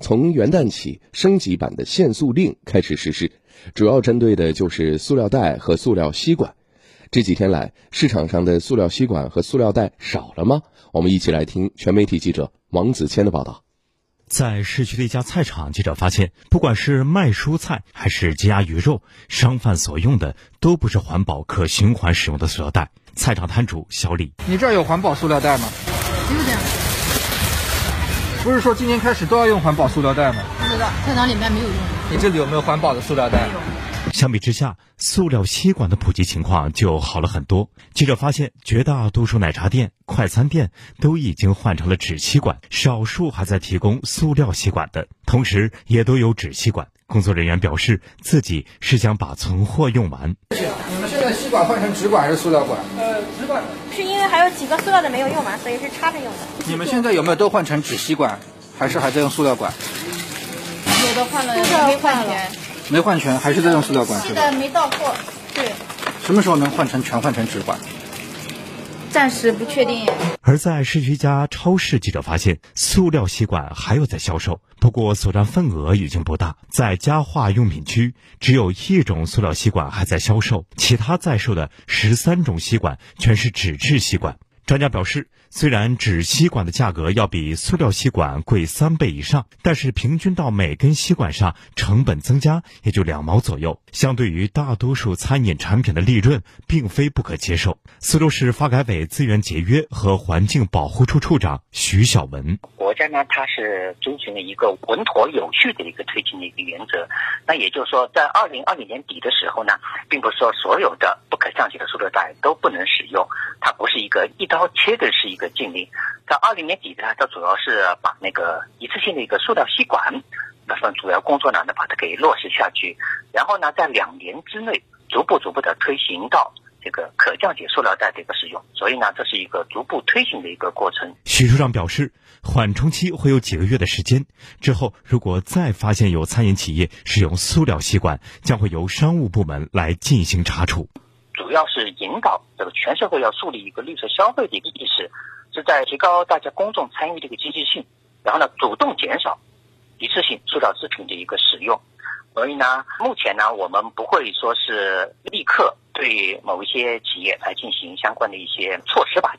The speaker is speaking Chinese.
从元旦起，升级版的限塑令开始实施，主要针对的就是塑料袋和塑料吸管。这几天来，市场上的塑料吸管和塑料袋少了吗？我们一起来听全媒体记者王子谦的报道。在市区的一家菜场，记者发现，不管是卖蔬菜还是鸡鸭鱼肉，商贩所用的都不是环保可循环使用的塑料袋。菜场摊主小李：“你这儿有环保塑料袋吗？”“有的。”“不是说今年开始都要用环保塑料袋吗？”“不知道，菜场里面没有用。”“你这里有没有环保的塑料袋？”“没有。”相比之下，塑料吸管的普及情况就好了很多。记者发现，绝大多数奶茶店、快餐店都已经换成了纸吸管，少数还在提供塑料吸管的，同时也都有纸吸管。工作人员表示，自己是想把存货用完。你们现在吸管换成纸管还是塑料管？呃，纸管。是因为还有几个塑料的没有用完，所以是插着用的。你们现在有没有都换成纸吸管，还是还在用塑料管？有的换了，没换全。没换全，还是在用塑料管？现在没到货，对。什么时候能换成全换成纸管？暂时不确定。而在市区一家超市，记者发现塑料吸管还有在销售，不过所占份额已经不大。在家化用品区，只有一种塑料吸管还在销售，其他在售的十三种吸管全是纸质吸管。专家表示，虽然纸吸管的价格要比塑料吸管贵三倍以上，但是平均到每根吸管上成本增加也就两毛左右，相对于大多数餐饮产品的利润，并非不可接受。苏州市发改委资源节约和环境保护处处长徐晓文：国家呢，它是遵循了一个稳妥有序的一个推进的一个原则。那也就是说，在二零二零年底的时候呢，并不是说所有的不可降解的塑料袋都不能使用，个一刀。切的是一个禁令，在二零年底呢，它主要是把那个一次性的一个塑料吸管那份主要工作呢，把它给落实下去，然后呢，在两年之内逐步逐步的推行到这个可降解塑料袋的一个使用，所以呢，这是一个逐步推行的一个过程。徐处长表示，缓冲期会有几个月的时间，之后如果再发现有餐饮企业使用塑料吸管，将会由商务部门来进行查处。主要是引导这个全社会要树立一个绿色消费的一个意识，是在提高大家公众参与的一个积极性，然后呢，主动减少一次性塑料制品的一个使用。所以呢，目前呢，我们不会说是立刻对某一些企业来进行相关的一些措施吧。